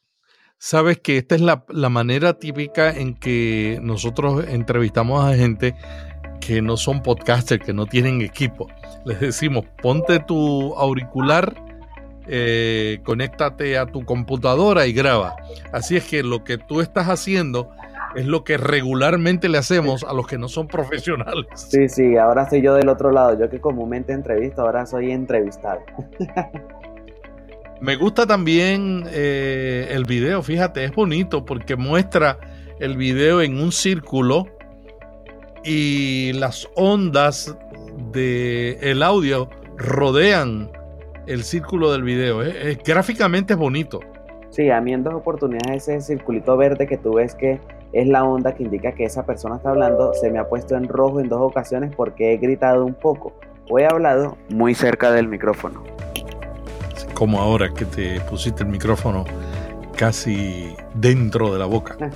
Sabes que esta es la, manera típica en que nosotros entrevistamos a gente que no son podcasters, que no tienen equipo. Les decimos, ponte tu auricular, eh, conéctate a tu computadora y graba. Así es que lo que tú estás haciendo es lo que regularmente le hacemos a los que no son profesionales. Sí, sí, ahora soy yo del otro lado. Yo que comúnmente entrevisto, ahora soy entrevistado. Me gusta también eh, el video, fíjate, es bonito porque muestra el video en un círculo y las ondas del el audio rodean el círculo del video. gráficamente es bonito. Sí, a mí en dos oportunidades ese circulito verde que tú ves que es la onda que indica que esa persona está hablando, se me ha puesto en rojo en dos ocasiones porque he gritado un poco o he hablado muy cerca del micrófono. Como ahora que te pusiste el micrófono casi dentro de la boca.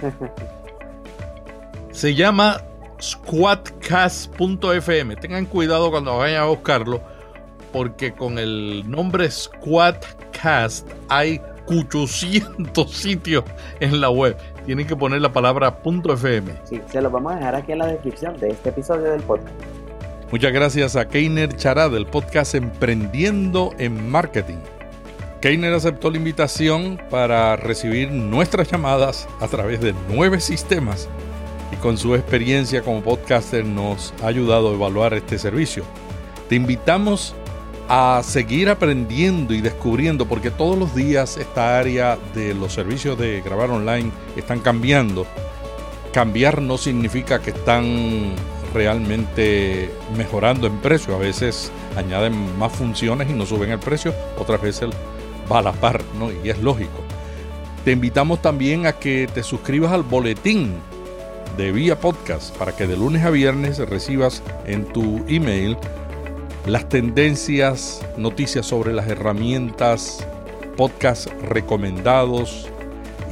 se llama squadcast.fm. Tengan cuidado cuando vayan a buscarlo porque con el nombre Squadcast hay 800 sitios en la web. Tienen que poner la palabra .fm. Sí, se los vamos a dejar aquí en la descripción de este episodio del podcast. Muchas gracias a Keiner Chará del podcast Emprendiendo en Marketing. Keiner aceptó la invitación para recibir nuestras llamadas a través de nueve sistemas con su experiencia como podcaster nos ha ayudado a evaluar este servicio. Te invitamos a seguir aprendiendo y descubriendo, porque todos los días esta área de los servicios de grabar online están cambiando. Cambiar no significa que están realmente mejorando en precio. A veces añaden más funciones y no suben el precio, otras veces va a la par, ¿no? Y es lógico. Te invitamos también a que te suscribas al boletín de Vía Podcast para que de lunes a viernes recibas en tu email las tendencias, noticias sobre las herramientas, podcasts recomendados,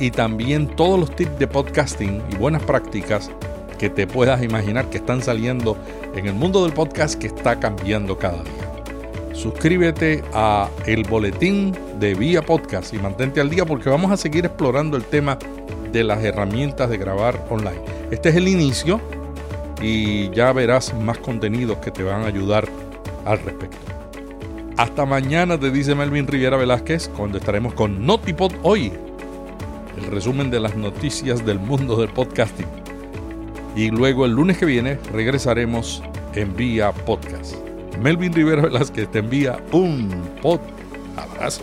y también todos los tips de podcasting y buenas prácticas que te puedas imaginar que están saliendo en el mundo del podcast que está cambiando cada día. Suscríbete a el boletín de Vía Podcast y mantente al día porque vamos a seguir explorando el tema de las herramientas de grabar online. Este es el inicio y ya verás más contenidos que te van a ayudar al respecto. Hasta mañana te dice Melvin Riviera Velázquez cuando estaremos con Notipod hoy, el resumen de las noticias del mundo del podcasting. Y luego el lunes que viene regresaremos en Vía Podcast. Melvin Rivera Velázquez te envía un pod abrazo.